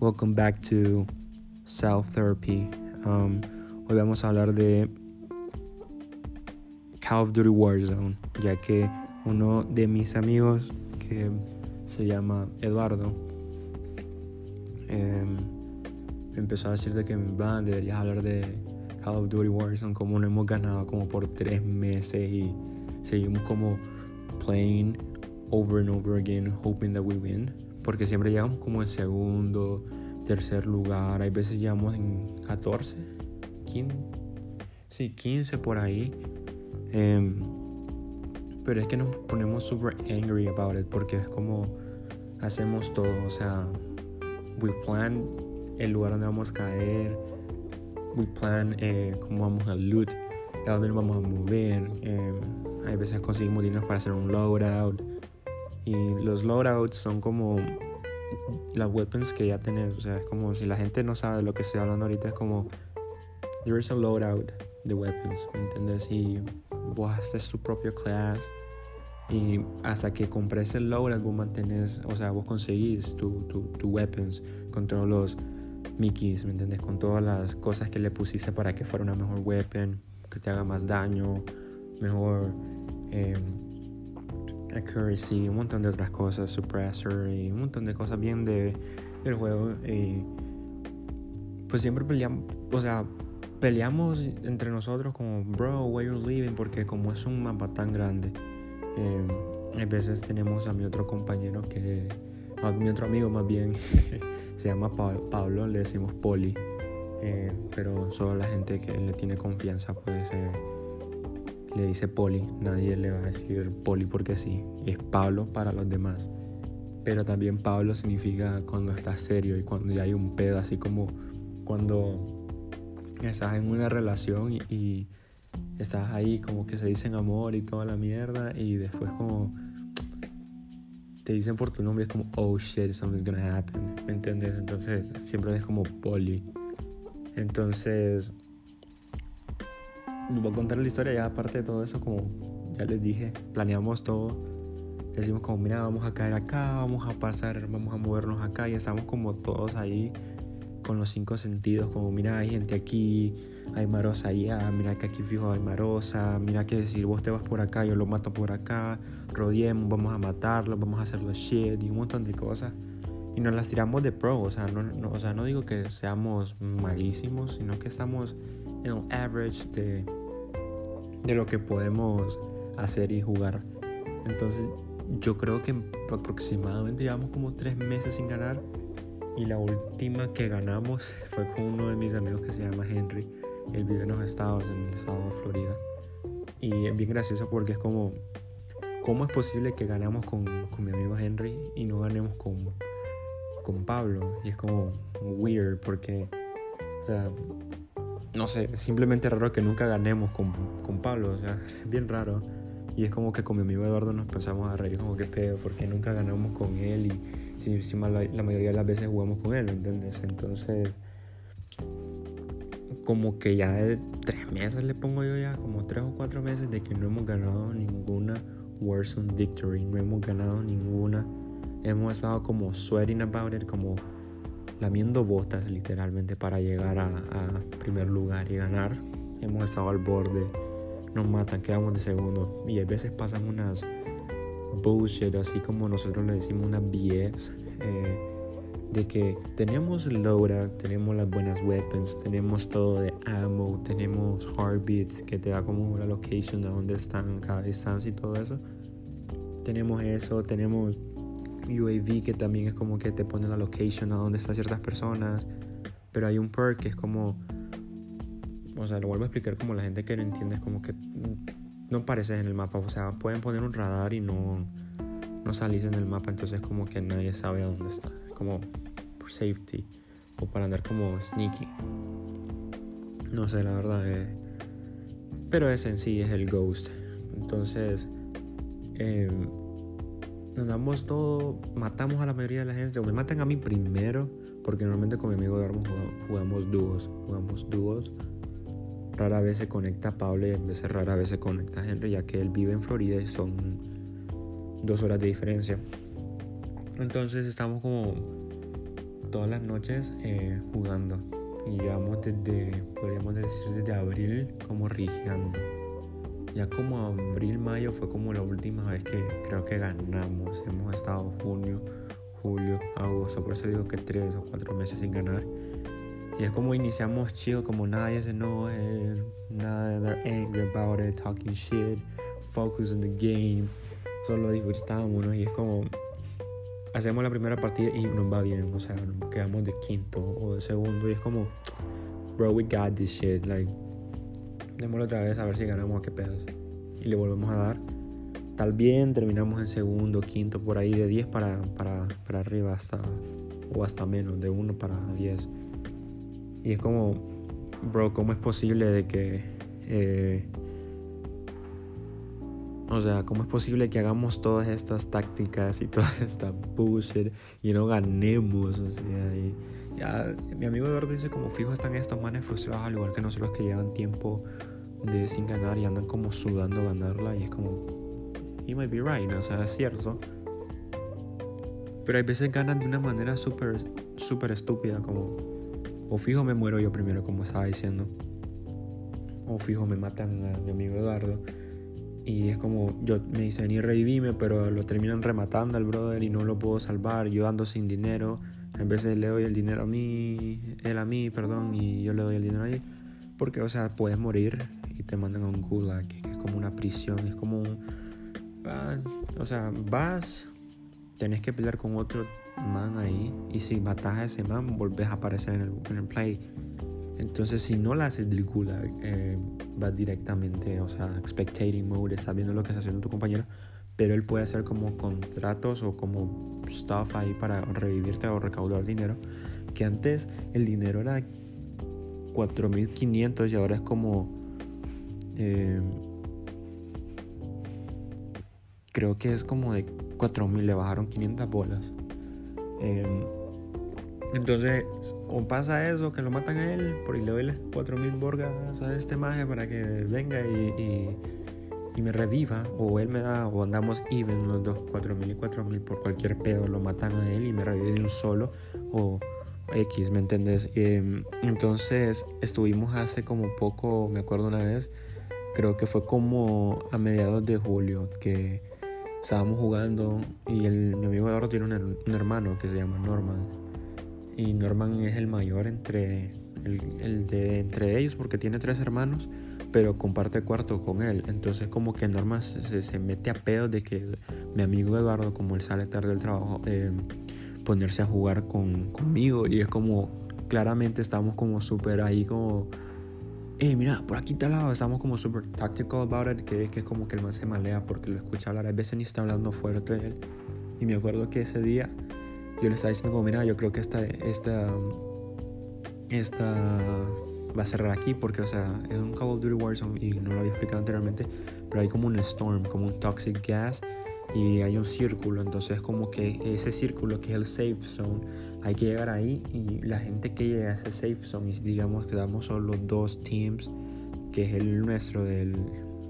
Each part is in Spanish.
Welcome back to Self Therapy. Um, hoy vamos a hablar de Call of Duty Warzone, ya que uno de mis amigos que se llama Eduardo eh, empezó a decir de que van deberías hablar de Call of Duty Warzone como no hemos ganado como por tres meses y seguimos como playing over and over again hoping that we win porque siempre llegamos como en segundo tercer lugar hay veces llegamos en 14 15 sí 15 por ahí. Eh, pero es que nos ponemos super angry about it porque es como hacemos todo o sea we plan el lugar donde vamos a caer we plan eh, cómo vamos a loot a dónde nos vamos a mover eh, hay veces conseguimos dinero para hacer un loadout y los loadouts son como las weapons que ya tenés o sea es como si la gente no sabe lo que estoy hablando ahorita es como there is a loadout de weapons ¿me entiendes? y vos haces tu propio class y hasta que compres el loadout vos mantenés o sea vos conseguís tu, tu, tu weapons con todos los Mickeys, ¿me entiendes? Con todas las cosas que le pusiste para que fuera una mejor weapon, que te haga más daño, mejor eh, accuracy, un montón de otras cosas, suppressor y un montón de cosas bien de, del juego. Y pues siempre peleamos, o sea, peleamos entre nosotros como, bro, why you leaving? Porque como es un mapa tan grande, eh, a veces tenemos a mi otro compañero que, a mi otro amigo más bien, se llama Pablo, le decimos Poli. Eh, pero solo la gente que le tiene confianza puede ser le dice Poli, nadie le va a decir Poli porque sí, es Pablo para los demás. Pero también Pablo significa cuando estás serio y cuando ya hay un pedo, así como cuando estás en una relación y, y estás ahí como que se dicen amor y toda la mierda y después como te dicen por tu nombre es como oh shit something's gonna happen ¿me entiendes? entonces siempre es como poli entonces les voy a contar la historia ya aparte de todo eso como ya les dije planeamos todo. Decimos como mira vamos a caer acá vamos a pasar vamos a movernos acá y estamos como todos ahí con los cinco sentidos como mira hay gente aquí hay marosa allá mira que aquí fijo hay marosa mira que si vos te vas por acá yo lo mato por acá rodeemos vamos a matarlo vamos a hacer los shit y un montón de cosas. Y nos las tiramos de pro o sea no, no o sea no digo que seamos malísimos sino que estamos en el average de de lo que podemos hacer y jugar. Entonces yo creo que aproximadamente llevamos como tres meses sin ganar y la última que ganamos fue con uno de mis amigos que se llama Henry. Él vive en los estados, en el estado de Florida. Y es bien gracioso porque es como, ¿cómo es posible que ganamos con, con mi amigo Henry y no ganemos con, con Pablo? Y es como weird porque, o sea, no sé, simplemente raro que nunca ganemos con, con Pablo, o sea, bien raro. Y es como que con mi amigo Eduardo nos empezamos a reír como que pedo, porque nunca ganamos con él y encima la, la, mayoría de las veces jugamos con él, ¿me entiendes? Entonces, como que ya de tres meses le pongo yo ya, como tres o cuatro meses de que no hemos ganado ninguna Warzone Victory, no hemos ganado ninguna. Hemos estado como sweating about it, como lamiendo botas literalmente para llegar a, a, primer lugar y ganar. Hemos estado al borde, nos matan, quedamos de segundo y a veces pasan unas bullshit, así como nosotros le decimos una BS, eh, de que tenemos Loura, tenemos las buenas weapons, tenemos todo de ammo, tenemos heartbeats que te da como la location de dónde están cada distancia y todo eso. Tenemos eso, tenemos UAV que también es como que te pone la location a donde están ciertas personas. Pero hay un perk que es como. O sea, lo vuelvo a explicar como la gente que no entiende es como que no apareces en el mapa. O sea, pueden poner un radar y no, no salís en el mapa. Entonces como que nadie sabe a dónde está. Como por safety. O para andar como sneaky. No sé, la verdad. Eh. Pero ese en sí es el ghost. Entonces. Eh, nos damos todo, matamos a la mayoría de la gente, o me matan a mí primero, porque normalmente con mi amigo Darmo jugamos, dúos, jugamos dúos. Rara vez se conecta Pablo y a veces rara vez se conecta Henry, ya que él vive en Florida y son dos horas de diferencia. Entonces estamos como todas las noches eh, jugando. Y llevamos desde, podríamos decir, desde abril como rigiando. Ya como abril, mayo fue como la última vez que creo que ganamos. Hemos estado junio, julio, agosto, por eso digo que tres o cuatro meses sin ganar. Y es como iniciamos chido, como nadie se no nada, they're angry about it, talking shit, focus on the game. Solo disfrutábamos, Y es como, hacemos la primera partida y nos va bien, o sea, nos quedamos de quinto o de segundo y es como, bro, we got this shit, like, démoslo otra vez a ver si ganamos a qué pedos. Y le volvemos a dar. Tal bien terminamos en segundo, quinto, por ahí de 10 para, para, para arriba hasta, o hasta menos, de 1 para 10. Y es como, bro, ¿cómo es posible de que... Eh, o sea, ¿cómo es posible que hagamos todas estas tácticas y toda esta bullshit y no ganemos? O sea, y ya, mi amigo Eduardo dice como fijo están estos manes frustrados al igual que nosotros que llevan tiempo de sin ganar y andan como sudando ganarla y es como, he might be right, o sea, es cierto. Pero hay veces ganan de una manera súper, súper estúpida, como, o fijo me muero yo primero, como estaba diciendo, o fijo me matan a mi amigo Eduardo y es como, yo me dicen y revivime, pero lo terminan rematando al brother y no lo puedo salvar. Yo ando sin dinero. Vez de le doy el dinero a mí, él a mí, perdón, y yo le doy el dinero a él. Porque, o sea, puedes morir y te mandan a un gulag, que es como una prisión, es como un. Ah, o sea, vas, tenés que pelear con otro man ahí, y si matas a ese man, volvés a aparecer en el, en el play. Entonces, si no la haces del gulag, eh, vas directamente, o sea, spectating mode, estás viendo lo que está haciendo tu compañero, pero él puede hacer como contratos o como stuff ahí para revivirte o recaudar dinero. Que antes el dinero era 4.500 y ahora es como... Eh, creo que es como de 4.000, le bajaron 500 bolas. Eh, entonces, o pasa eso, que lo matan a él, por y le doy las 4000 borgas a este maje para que venga y, me reviva, o él me da, o andamos even los dos, 4000 y 4000 por cualquier pedo, lo matan a él y me revive de un solo, o X, ¿me entiendes? Em, entonces, estuvimos hace como poco, me acuerdo una vez, creo que fue como a mediados de julio, que estábamos jugando y el, mi amigo ahora tiene un, un hermano que se llama Norman y Norman es el mayor entre, el, de, entre ellos porque tiene tres hermanos, pero comparte cuarto con él. Entonces como que Norman se, se mete a pedo de que mi amigo Eduardo, como él sale tarde del trabajo, eh, ponerse a jugar con, conmigo y es como claramente estamos como súper ahí como... Eh, mira, por aquí está al lado, estamos como súper tactical about it, que, que es como que el man se malea porque lo escucha hablar, a veces ni está hablando fuerte él. Y me acuerdo que ese día yo le estaba diciendo como, mira, yo creo que esta, esta, esta va a cerrar aquí porque, o sea, es un Call of Duty Warzone y no lo había explicado anteriormente, pero hay como un storm, como un toxic gas y hay un círculo, entonces como que ese círculo que es el safe zone, hay que llegar ahí y la gente que llega a ese safe zone, y digamos que damos solo dos teams, que es el nuestro, del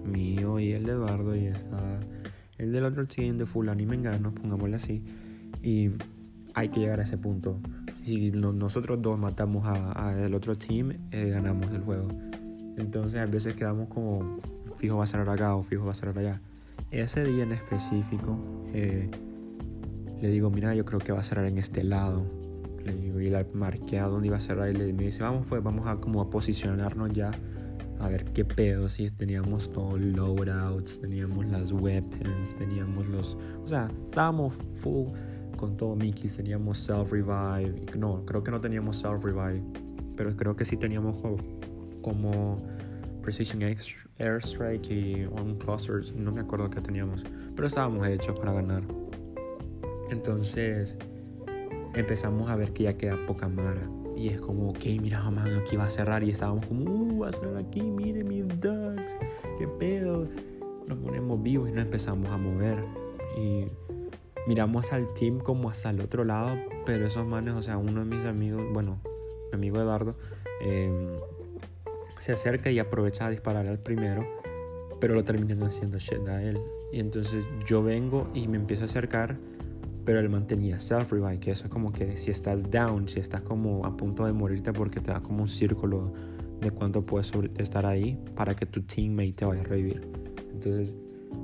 mío y el de Eduardo, y está el del otro team de fulano y mengano, pongámosle así, y hay que llegar a ese punto. Si nosotros dos matamos a, el otro team, eh, ganamos el juego. Entonces a veces quedamos como, fijo va a ser acá o fijo va a ser allá. Ese día en específico, eh, le digo, mira, yo creo que va a cerrar en este lado. Le digo, y la marqué a dónde iba a cerrar y le, me dice, vamos pues, vamos a como a posicionarnos ya. A ver qué pedo, si teníamos todos loadouts, teníamos las weapons, teníamos los... O sea, estábamos full con todo Mickey teníamos Self Revive. No, creo que no teníamos Self Revive. Pero creo que sí teníamos como Precision Airstrike y On Clusters. No me acuerdo qué teníamos. Pero estábamos hechos para ganar. Entonces empezamos a ver que ya queda poca mara. Y es como, ok, mira, man, aquí va a cerrar. Y estábamos como, uh, va a cerrar aquí, mire mis ducks, qué pedo. Nos ponemos vivos y nos empezamos a mover. Y miramos al team como hasta el otro lado, pero esos manes, o sea, uno de mis amigos, bueno, mi amigo Eduardo, em, se acerca y aprovecha a disparar al primero, pero lo terminan haciendo shit a él. Y entonces yo vengo y me empiezo a acercar, Pero el man tenía self-revive, que eso es como que si estás down, si estás como a punto de morirte porque te da como un círculo de cuánto puedes estar ahí para que tu teammate te vaya a revivir. Entonces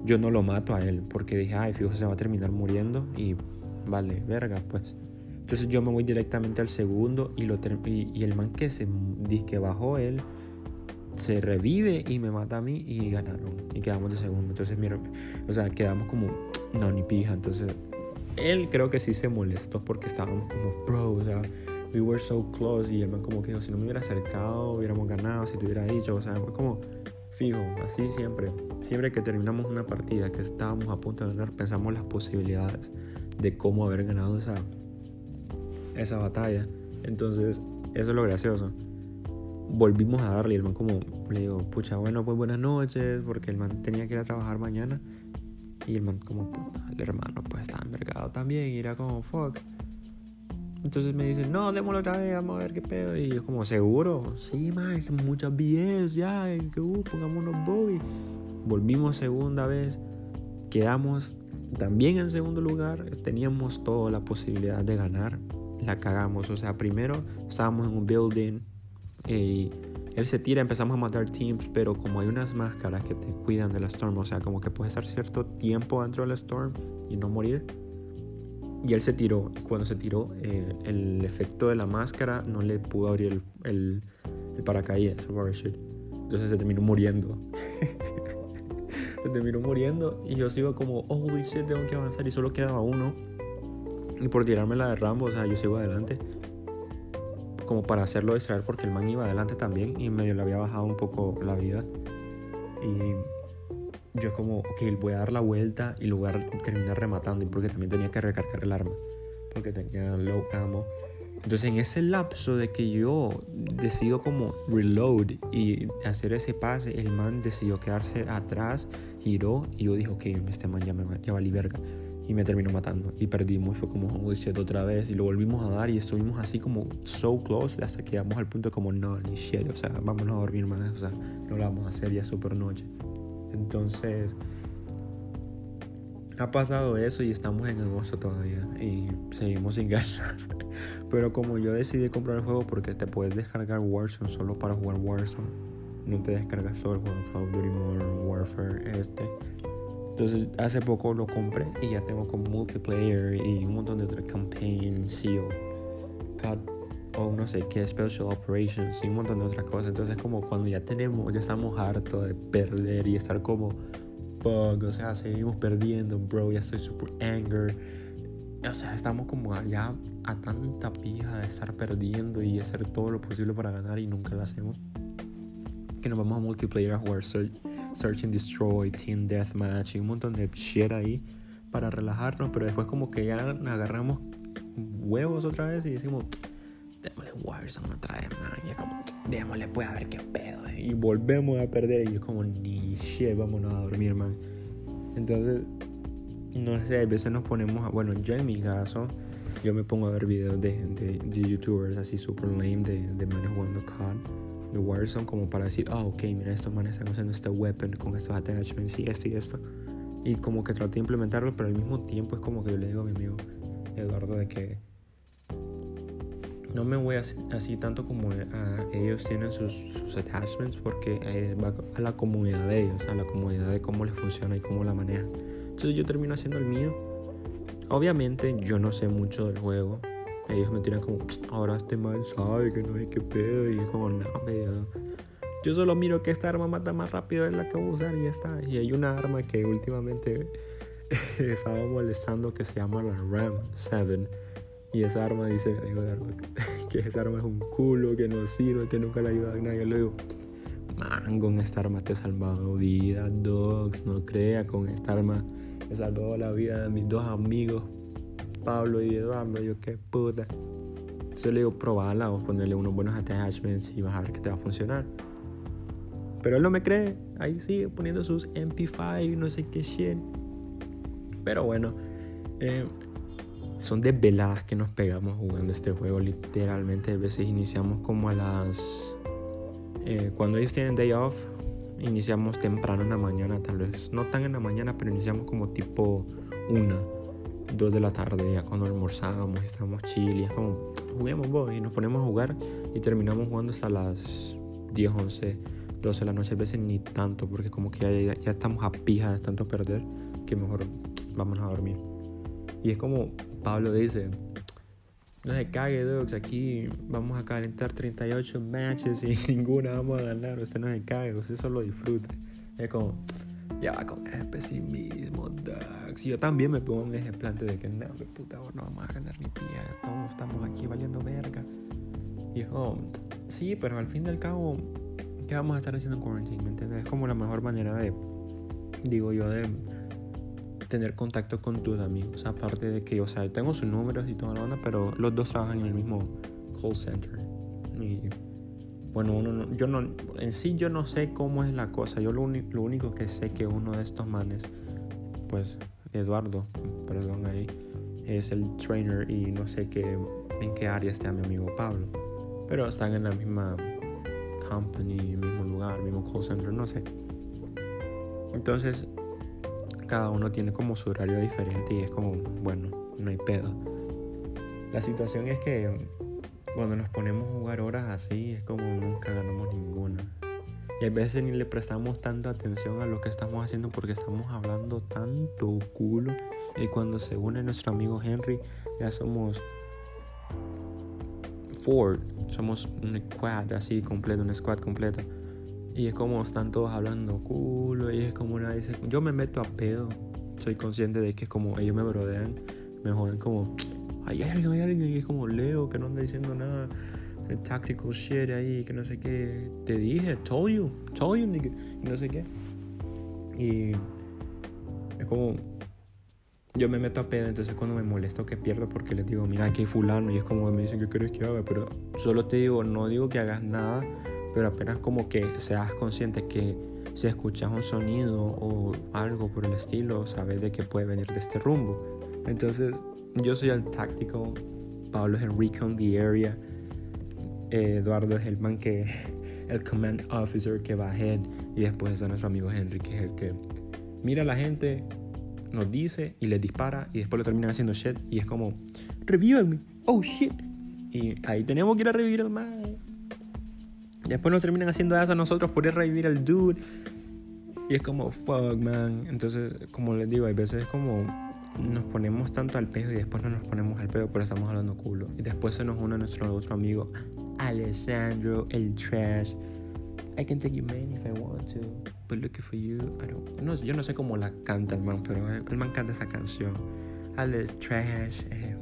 yo no lo mato a él porque dije, ay, fijo, se va a terminar muriendo y vale, verga, pues. Entonces yo me voy directamente al segundo y, lo y, el man que se que bajó él se revive y me mata a mí y ganaron y quedamos de segundo. Entonces, mira, o sea, quedamos como, no, ni pija. Entonces, él creo que sí se molestó porque estábamos como, bro, o sea, we were so close y el man como que dijo, si no me hubiera acercado, hubiéramos ganado, si te hubiera dicho, o sea, fue como fijo, así siempre. Siempre que terminamos una partida que estábamos a punto de ganar, pensamos las posibilidades de cómo haber ganado esa, esa batalla. Entonces, eso es lo gracioso. Volvimos a darle y el man como le digo, pucha, bueno, pues buenas noches, porque el man tenía que ir a trabajar mañana. Y el man como, el hermano pues estaba envergado también y era como, fuck. Entonces me dicen, no, démoslo otra vez, vamos a ver qué pedo. Y yo como, ¿seguro? Sí, más, muchas BS ya, que uh, pongamos bobby. Volvimos segunda vez, quedamos también en segundo lugar, teníamos toda la posibilidad de ganar, la cagamos. O sea, primero estábamos en un building y él se tira, empezamos a matar teams, pero como hay unas máscaras que te cuidan de la storm, o sea, como que puedes estar cierto tiempo dentro de la storm y no morir. Y él se tiró, y cuando se tiró, eh, el efecto de la máscara no le pudo abrir el, el, paracaídas, Entonces se terminó muriendo. se terminó muriendo y yo sigo como, holy shit, tengo que avanzar y solo quedaba uno. Y por tirarme la de Rambo, o sea, yo sigo adelante. Como para hacerlo distraer porque el man iba adelante también y medio le había bajado un poco la vida. Y yo como, ok, voy a dar la vuelta y lugar terminar rematando. Y porque también tenía que recargar el arma. Porque tenía low ammo. Entonces en ese lapso de que yo decido como reload y hacer ese pase, el man decidió quedarse atrás, giró y yo dije, ok, este man ya, me, ya valí verga. Y me terminó matando y perdimos. Fue como holy shit otra vez y lo volvimos a dar y estuvimos así como so close hasta que llegamos al punto como no, ni shit, o sea, vámonos a dormir más, o sea, no lo vamos a hacer ya super noche. Entonces, ha pasado eso y estamos en agosto todavía y seguimos sin ganar. Pero como yo decidí comprar el juego porque te puedes descargar Warzone solo para jugar Warzone, no te descargas solo el juego Call of Duty Modern Warfare este. Entonces hace poco lo compré y ya tengo como multiplayer y un montón de otras campaign, SEAL, CUT o no sé qué, Special Operations y un montón de otras cosas. Entonces como cuando ya tenemos, ya estamos hartos de perder y estar como, o sea, seguimos perdiendo, bro, ya estoy super anger. O sea, estamos como allá a tanta pija de estar perdiendo y hacer todo lo posible para ganar y nunca lo hacemos. Que nos vamos a multiplayer a jugar Search, and Destroy, Team Deathmatch y un montón de shit ahí para relajarnos, pero después como que ya agarramos huevos otra vez y decimos, démosle Warzone otra vez, man. Y es como, démosle, pues a ver qué pedo. Y volvemos a perder. Y es como, ni shit, vámonos a dormir, man. Entonces, no sé, a veces nos ponemos a, bueno, yo en mi caso, yo me pongo a ver videos de, de, de youtubers así super lame de, de manes jugando COD, de Warzone, como para decir, ah, oh, ok, mira, estos manes están usando este weapon con estos attachments y esto y esto. Y como que trato de implementarlo, pero al mismo tiempo es como que yo le digo a mi amigo Eduardo de que no me voy así, tanto como a, ellos tienen sus, attachments porque eh, va a la comunidad de ellos, a la comunidad de cómo les funciona y cómo la manejan. Entonces yo termino haciendo el mío. Obviamente yo no sé mucho del juego. Ellos me tiran como, ahora este man sabe que no hay que pedo. Y es como, no, medio. Yo solo miro que esta arma mata más rápido de la que voy a usar y ya está. Y hay una arma que últimamente estaba molestando que se llama la Ram 7 y esa arma dice, digo, que esa arma es un culo, que no sirve, que nunca le ayuda a nadie. Le digo, man, con esta arma te he salvado vida, dogs, no crea, con esta arma he salvado la vida de mis dos amigos, Pablo y Eduardo. Yo, qué puta. Entonces le digo, probala o ponerle unos buenos attachments y vas a ver que te va a funcionar. Pero él no me cree, ahí sigue poniendo sus MP5 y no sé qué shit. Pero bueno, eh, son desveladas que nos pegamos jugando este juego. Literalmente, a veces iniciamos como a las. Eh, cuando ellos tienen day off, iniciamos temprano en la mañana, tal vez. No tan en la mañana, pero iniciamos como tipo una. 2 de la tarde, ya cuando almorzábamos, estábamos chill y es como, juguemos vos y nos ponemos a jugar y terminamos jugando hasta las 10, 11, 12 de la noche, a veces ni tanto, porque como que ya, ya estamos a pija de tanto perder, que mejor vamos a dormir. Y es como Pablo dice, no se cague, Dogs, aquí vamos a calentar 38 matches y ninguna vamos a ganar, usted no se cague, usted solo disfrute. Es como, ya va con ese pesimismo, Dogs. Y yo también me pongo un ejemplante de que no, puta, no vamos a ganar ni pía, todos estamos aquí valiendo verga. Y es como, sí, pero al fin y al cabo, ¿qué vamos a estar haciendo en quarantine? ¿Me entiendes? Es como la mejor manera de, digo yo, de tener contacto con tus amigos. Aparte de que, o sea, tengo sus números y toda la onda, pero los dos trabajan en el mismo call center. Y bueno, uno yo no, en sí yo no sé cómo es la cosa. Yo lo, lo único que sé que uno de estos manes, pues Eduardo, perdón ahí, es el trainer y no sé qué, en qué área está mi amigo Pablo. Pero están en la misma company, mismo lugar, mismo call center, no sé. Entonces, cada uno tiene como su horario diferente y es como, bueno, no hay pedo. La situación es que cuando nos ponemos a jugar horas así es como nunca ganamos ninguna. Y a veces ni le prestamos tanta atención a lo que estamos haciendo porque estamos hablando tanto culo. Y cuando se une nuestro amigo Henry, ya somos four, somos un squad así completo, un squad completo. Y es como están todos hablando culo y es como una dice, yo me meto a pedo. Soy consciente de que es como ellos me brodean, me joden como, hay alguien, hay alguien, y es como Leo que no anda diciendo nada, el tactical shit ahí, que no sé qué. Te dije, told you, told you, y no sé qué. Y es como, yo me meto a pedo, entonces cuando me molesto que pierdo porque les digo, mira, aquí hay fulano, y es como me dicen, ¿qué quieres que haga? Pero solo te digo, no digo que hagas nada pero apenas como que seas consciente que si escuchas un sonido o algo por el estilo, sabes de que puede venir de este rumbo. Entonces, yo soy el táctico, Pablo es el recon the area, Eduardo es el man que, el command officer que va ahead, y después está nuestro amigo Henry, que es el que mira a la gente, nos dice y les dispara, y después lo termina haciendo shit, y es como, revívame, oh shit. Y ahí tenemos que ir a revivir al man Después nos terminan haciendo eso a nosotros por ir revivir al dude. Y es como, fuck, man. Entonces, como les digo, hay veces como nos ponemos tanto al pedo y después no nos ponemos al pedo, pero estamos hablando culo. Y después se nos une nuestro otro amigo, Alessandro, el trash. I can take you man if I want to, but looking for you, I don't. No, yo no sé cómo la canta el man, pero el man canta esa canción. Alex Trash. Eh,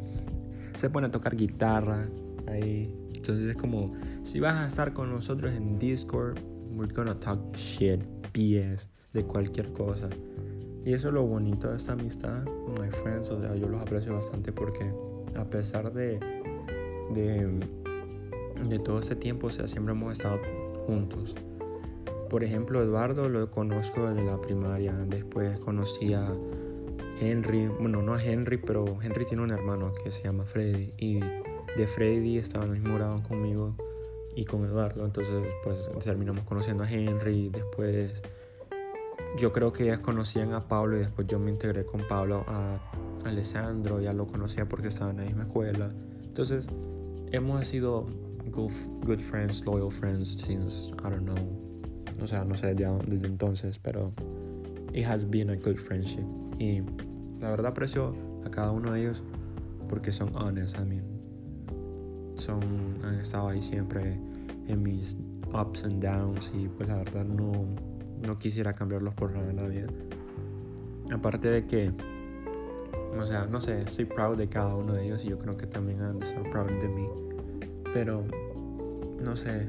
se pone a tocar guitarra ahí entonces es como, si vas a estar con nosotros en Discord, we're gonna talk shit, BS, de cualquier cosa. Y eso es lo bonito de esta amistad, my friends, o sea, yo los aprecio bastante porque a pesar de, de, de todo este tiempo, o sea, siempre hemos estado juntos. Por ejemplo, Eduardo lo conozco desde la primaria, después conocí a Henry, bueno, no a Henry, pero Henry tiene un hermano que se llama Freddy y de Freddy estaba en el mismo grado conmigo y con Eduardo. Entonces, pues terminamos conociendo a Henry. Después, yo creo que ellas conocían a Pablo y después yo me integré con Pablo a Alessandro. Ya lo conocía porque estaba en la misma escuela. Entonces, hemos sido good, good friends, loyal friends since, I don't know. O sea, no sé desde, entonces, pero it has been a good friendship. Y la verdad aprecio a cada uno de ellos porque son honest. I mean, son, han estado ahí siempre en mis ups and downs y pues la verdad no, no quisiera cambiarlos por nada en la vida. Aparte de que, o sea, no sé, estoy proud de cada uno de ellos y yo creo que también han de estar proud de mí. Pero, no sé,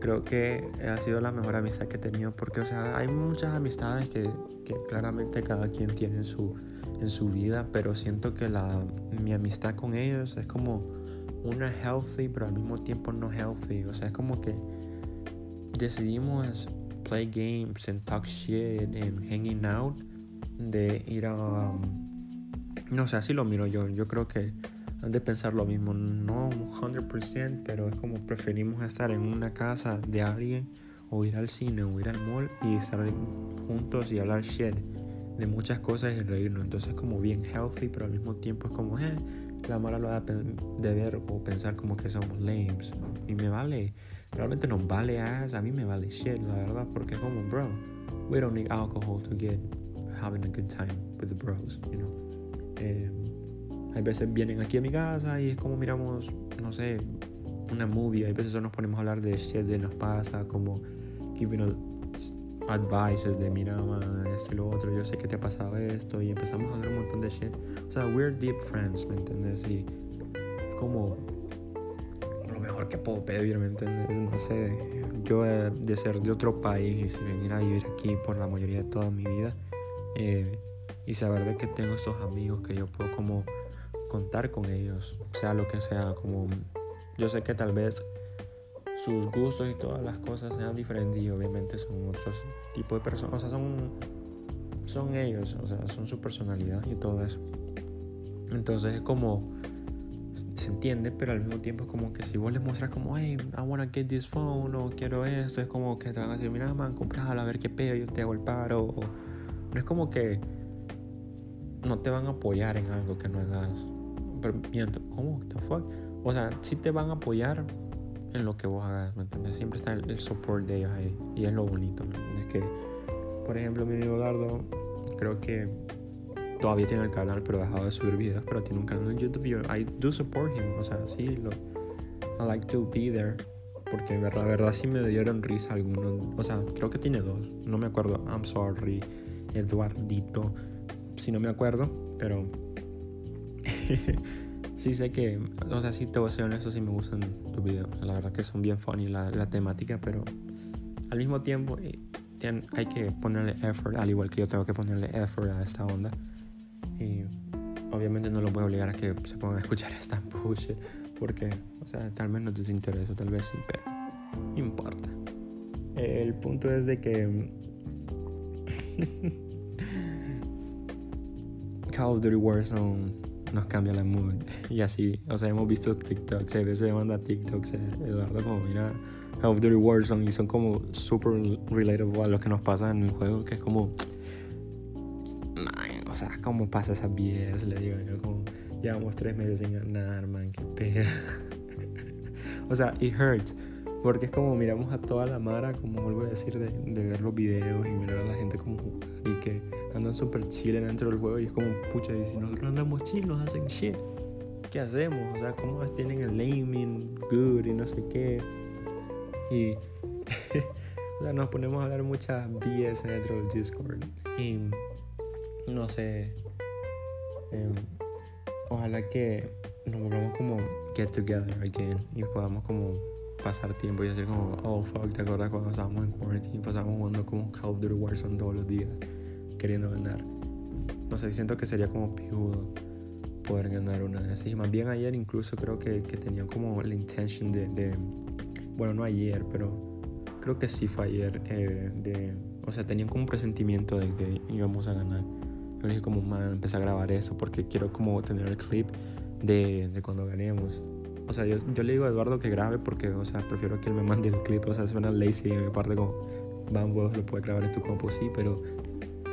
creo que ha sido la mejor amistad que he tenido porque, o sea, hay muchas amistades que, que claramente cada quien tiene en su, en su vida, pero siento que la, mi amistad con ellos es como una healthy, pero al mismo tiempo no healthy. O sea, es como que decidimos play games and talk shit and hanging out de ir a... Um, no sé, así lo miro yo. Yo creo que han de pensar lo mismo. No 100%, pero es como preferimos estar en una casa de alguien o ir al cine o ir al mall y estar juntos y hablar shit de muchas cosas y reírnos. Entonces es como bien healthy, pero al mismo tiempo es como, eh, la mala lo da de ver o pensar como que somos lames. Y me vale, realmente nos vale ass, a mí me vale shit, la verdad, porque como, bro, we don't need alcohol to get having a good time with the bros, you know. Eh, hay veces vienen aquí a mi casa y es como miramos, no sé, una movie. Hay veces nos ponemos a hablar de shit de nos pasa, como giving advices de mira, esto y lo otro. Yo sé que te ha pasado esto y empezamos a hablar un montón de shit. O sea, we're deep friends, ¿me entiendes? Y como lo mejor que puedo pedir, ¿me entiendes? No sé, yo de ser de otro país y venir a vivir aquí por la mayoría de toda mi vida eh, y saber de que tengo estos amigos que yo puedo como contar con ellos, sea lo que sea, como yo sé que tal vez sus gustos y todas las cosas sean diferentes y obviamente son otros tipos de personas, o sea, son, son ellos, o sea, son su personalidad y todo eso. Entonces es como, se entiende, pero al mismo tiempo es como que si vos les muestras como, hey, I wanna get this phone o quiero esto, es como que te van a decir, mira, man, comprala, a ver qué pedo, yo te hago el paro. O, no es como que no te van a apoyar en algo que no hagas. Pero miento, ¿cómo? ¿The fuck? O sea, sí te van a apoyar en lo que vos hagas, ¿me entiendes? Siempre está el, support de ellos ahí. Y es lo bonito, ¿me Es que, por ejemplo, mi amigo Dardo, creo que todavía tiene el canal, pero ha dejado de subir videos, pero tiene un canal en YouTube. I do support him, o sea, sí, lo, I like to be there. Porque la verdad sí me dieron risa algunos. O sea, creo que tiene dos. No me acuerdo. I'm sorry, Eduardito. Si no me acuerdo, pero sí sé que, o sea, sí te voy a ser honesto, sí me gustan tus videos. La verdad que son bien funny la, la temática, pero al mismo tiempo eh, hay que ponerle effort, al igual que yo tengo que ponerle effort a esta onda. Y obviamente no lo voy a obligar a que se pongan a escuchar esta bullshit, porque, o sea, tal vez no te interesa, tal vez sí, pero no importa. El punto es de que Call of Duty Warzone nos cambia la mood. Y así, o sea, hemos visto TikToks, a veces manda TikToks, eh, Eduardo, como mira Call of Duty Warzone y son como super relatable a lo que nos pasa en el juego, que es como. Man, o sea, ¿cómo pasa esa BS? Le digo yo, como. Llevamos tres meses sin ganar, man, qué pena. o sea, it hurts. Porque es como miramos a toda la mara, como vuelvo a decir, de, de ver los videos y mirar a la gente como jugar y que andan súper chile dentro del juego y es como, pucha, y si nosotros andamos chill, nos hacen shit. ¿Qué hacemos? O sea, ¿cómo tienen el naming good y no sé qué? Y o sea, nos ponemos a hablar muchas BS dentro del Discord. Y no sé. Em, ojalá que nos volvamos como get together again y podamos como pasar tiempo y decir como, oh fuck, ¿te acuerdas cuando estábamos en quarantine? Pasábamos jugando como Call of Duty todos los días, queriendo ganar. No sé, siento que sería como pijudo poder ganar una de esas. Y más bien ayer incluso creo que, que tenían como la intention de, de, bueno, no ayer, pero creo que sí fue ayer, eh, de, o sea, tenían como un presentimiento de que íbamos a ganar. Yo dije como, man, empecé a grabar eso porque quiero como tener el clip de, de cuando ganemos. O sea, yo, yo, le digo a Eduardo que grabe porque, o sea, prefiero que él me mande el clip. O sea, suena lazy y me parte como, vamos, lo puedes grabar en tu compu, sí, pero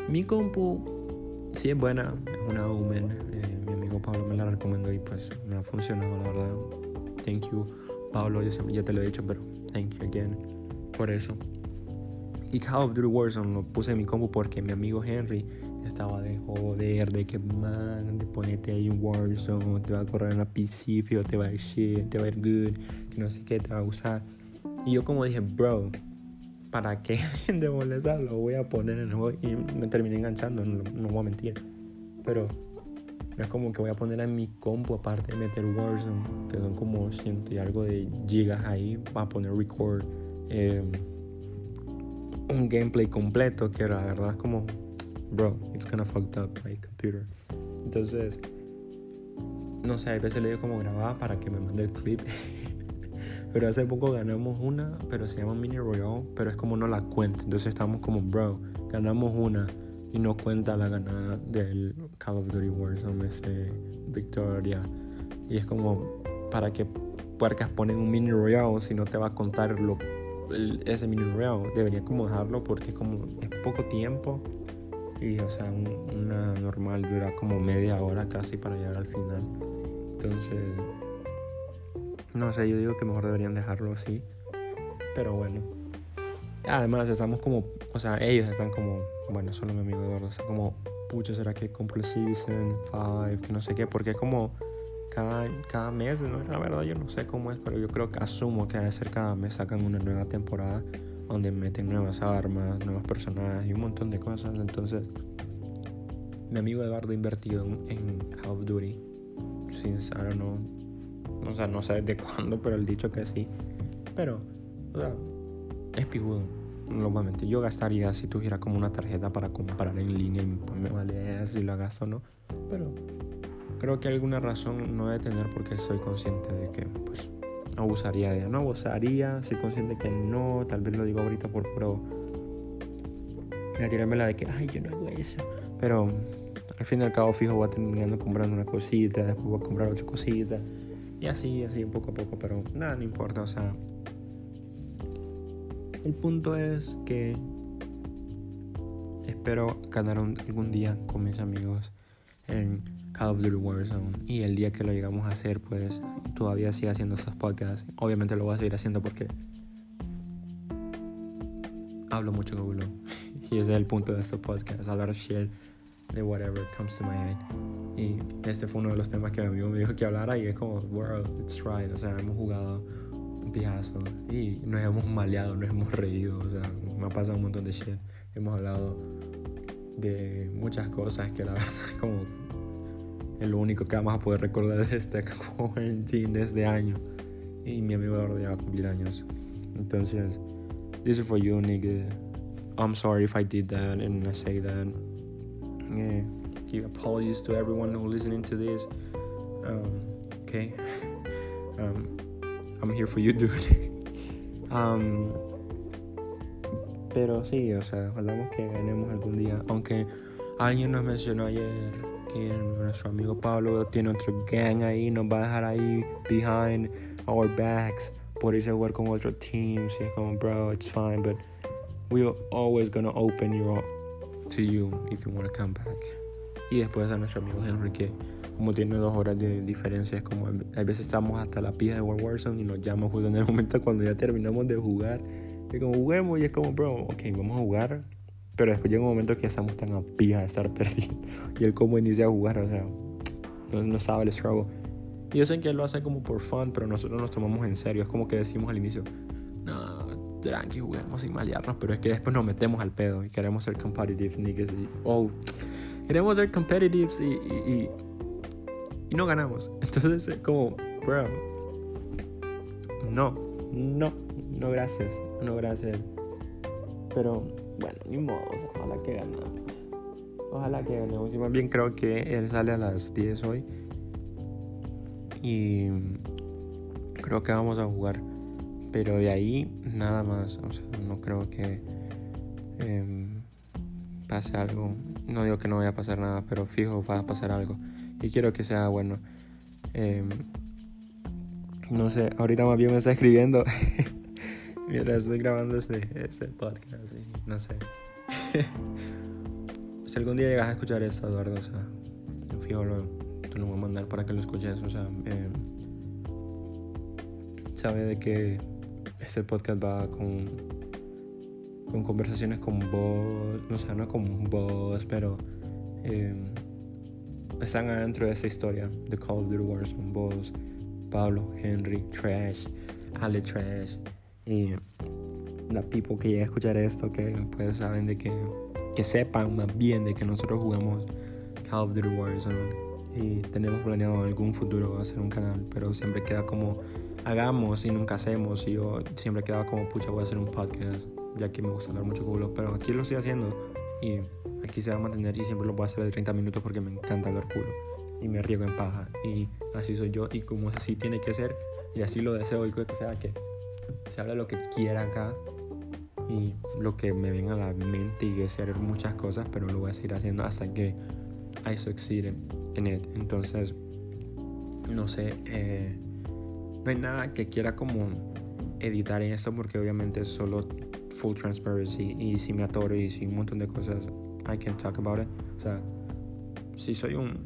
mi compu sí es buena, es una Omen. Eh, mi amigo Pablo me la recomendó y pues me ha funcionado, la verdad. Thank you, Pablo. Yo ya te lo he dicho, pero thank you again por eso. Y Call of Duty Warzone lo puse en mi compu porque mi amigo Henry estaba de joder, de que man, de ponerte ahí un Warzone, te va a correr una PC, te va a ir shit, te va a ir good, que no sé qué, te va a usar. Y yo como dije, bro, ¿para qué de molestar? Lo voy a poner en el juego y me terminé enganchando, no, voy a mentir. Pero no es como que voy a poner en mi compu aparte de meter Warzone, que son como ciento y algo de gigas ahí, para poner record. Eh, un gameplay completo que la verdad es como bro, it's gonna fucked up my computer. Entonces, no sé, a veces le digo como grabar para que me mande el clip. pero hace poco ganamos una, pero se llama Mini Royale, pero es como no la cuenta. Entonces estamos como, bro, ganamos una y no cuenta la ganada del Call of Duty Warzone, ese victoria. Y es como, para que puercas ponen un Mini Royale si no te va a contar lo, ese Mini Royale. Debería como dejarlo porque es como, es poco tiempo Y, o sea, una normal dura como media hora casi para llegar al final. Entonces, no sé, yo digo que mejor deberían dejarlo así. Pero bueno. Además, estamos como, o sea, ellos están como, bueno, solo mi amigo Eduardo, está como, pucha, ¿será que compro Season 5? Que no sé qué, porque como cada, cada mes, ¿no? la verdad yo no sé cómo es, pero yo creo que asumo que debe ser cada mes sacan una nueva temporada donde meten nuevas armas, nuevos personajes y un montón de cosas. Entonces, mi amigo Eduardo ha invertido en, Call of Duty. Since, I don't know, o sea, no sé desde cuándo, pero el dicho que sí. Pero, o sea, es pijudo. No lo Yo gastaría si tuviera como una tarjeta para comprar en línea y pues me vale si lo gasto o no. Pero creo que alguna razón no debe tener porque soy consciente de que pues abusaría de ella. No abusaría, soy consciente que no. Tal vez lo digo ahorita por pro. tirarme la de que, ay, yo no hago eso. Pero al fin y al cabo fijo voy a terminando comprando una cosita, después voy a comprar otra cosita. Y así, así, poco a poco, pero nada, no importa, o sea. El punto es que espero ganar algún día con mis amigos en Call of Duty Warzone. Y el día que lo llegamos a hacer, pues todavía sigue haciendo estos podcasts. Obviamente lo voy a seguir haciendo porque hablo mucho Google. y ese es el punto de estos podcasts: hablar shit de whatever comes to my mind. Y este fue uno de los temas que mi amigo me dijo que hablara y es como, world, it's right. O sea, hemos jugado un pijazo y nos hemos maleado, nos hemos reído. O sea, me ha pasado un montón de shit. Hemos hablado de muchas cosas que la verdad como es lo único que vamos a poder recordar de este quarantine de este año. Y mi amigo Eduardo ya va a cumplir años. Entonces, this is for you, nigga. I'm sorry if I did that and I say that. Yeah, give apologies to everyone who listening to this. Um, okay, um, I'm here for you, dude. um, pero sí, o sea, hablamos que ganemos algún día. Aunque alguien nos mencionó ayer que nuestro amigo Pablo tiene otro gang ahí, nos va a dejar ahí behind our backs por irse a jugar con otro team. Sí, como, bro, it's fine, but we're always gonna open you to you if you want to come back. Y después a nuestro amigo Henry que como tiene dos horas de diferencia, es como a veces estamos hasta la pija de War Warzone y nos llama justo en el momento cuando ya terminamos de jugar. Y como juguemos y es como, bro, ok, vamos a jugar. Pero después llega un momento que ya estamos tan a pija de estar perdidos. Y él como inicia a jugar, o sea, no, no sabe el struggle. Y yo sé que él lo hace como por fun, pero nosotros nos tomamos en serio. Es como que decimos al inicio, tranqui, juguemos sin malearnos, pero es que después nos metemos al pedo y queremos ser competitive niggas y, oh, queremos ser competitive y, y, y, no ganamos. Entonces es como, bro, no, no, no gracias, no gracias. Pero bueno, ni modo, ojalá que ganamos. Ojalá que ganemos. Y más bien creo que él sale a las 10 hoy. Y creo que vamos a jugar pero de ahí nada más. O sea, no creo que em, pase algo. No digo que no vaya a pasar nada, pero fijo va a pasar algo. Y quiero que sea bueno. Em, no sé, ahorita más bien me está escribiendo mientras estoy grabando este, este podcast. no sé. si algún día llegas a escuchar esto, Eduardo, o sea, fijo lo, te lo voy a mandar para que lo escuches. O sea, em, sabe de que este podcast va con, con conversaciones con vos, no sé, no con vos, pero em, están adentro de esta historia de Call of Duty Wars con vos, Pablo, Henry, Trash, Ale Trash y la people que llega a escuchar esto que pues saben de que que sepan más bien de que nosotros jugamos Call of Duty Warzone y tenemos planeado algún futuro hacer un canal, pero siempre queda como hagamos y nunca hacemos. Y yo siempre quedaba como, pucha, voy a hacer un podcast, ya que me gusta hablar mucho culo. Pero aquí lo estoy haciendo y aquí se va a mantener y siempre lo voy a hacer de 30 minutos porque me encanta hablar culo. Y me riego en paja. Y así soy yo y como así tiene que ser. Y así lo deseo y que sea que se habla lo que quiera acá. Y lo que me venga a la mente y hacer muchas cosas, pero lo voy a seguir haciendo hasta que I succeed en it. Entonces, no sé, eh, no hay nada que quiera como editar en esto porque obviamente solo full transparency y si me atoro y si un montón de cosas I can talk about it. O sea, si soy un,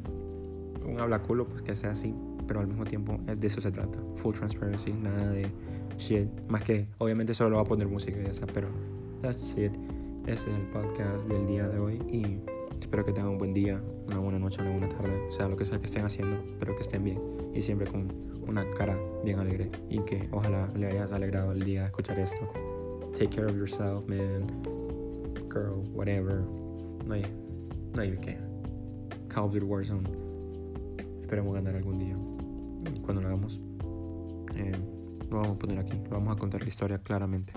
un habla culo, pues que sea así. Pero al mismo tiempo, de eso se trata. Full transparency, nada de shit. Más que, obviamente, solo lo voy a poner música y ya Pero, that's it. Este es el podcast del día de hoy. Y espero que tengan un buen día, una buena noche, una buena tarde. Sea lo que sea que estén haciendo. Espero que estén bien. Y siempre con una cara bien alegre. Y que ojalá le hayas alegrado el día escuchar esto. Take care of yourself, man. Girl, whatever. No hay, no hay qué. Call of Duty Warzone. Esperemos ganar algún día. Y cuando lo hagamos, eh, lo vamos a poner aquí. Lo vamos a contar la historia claramente.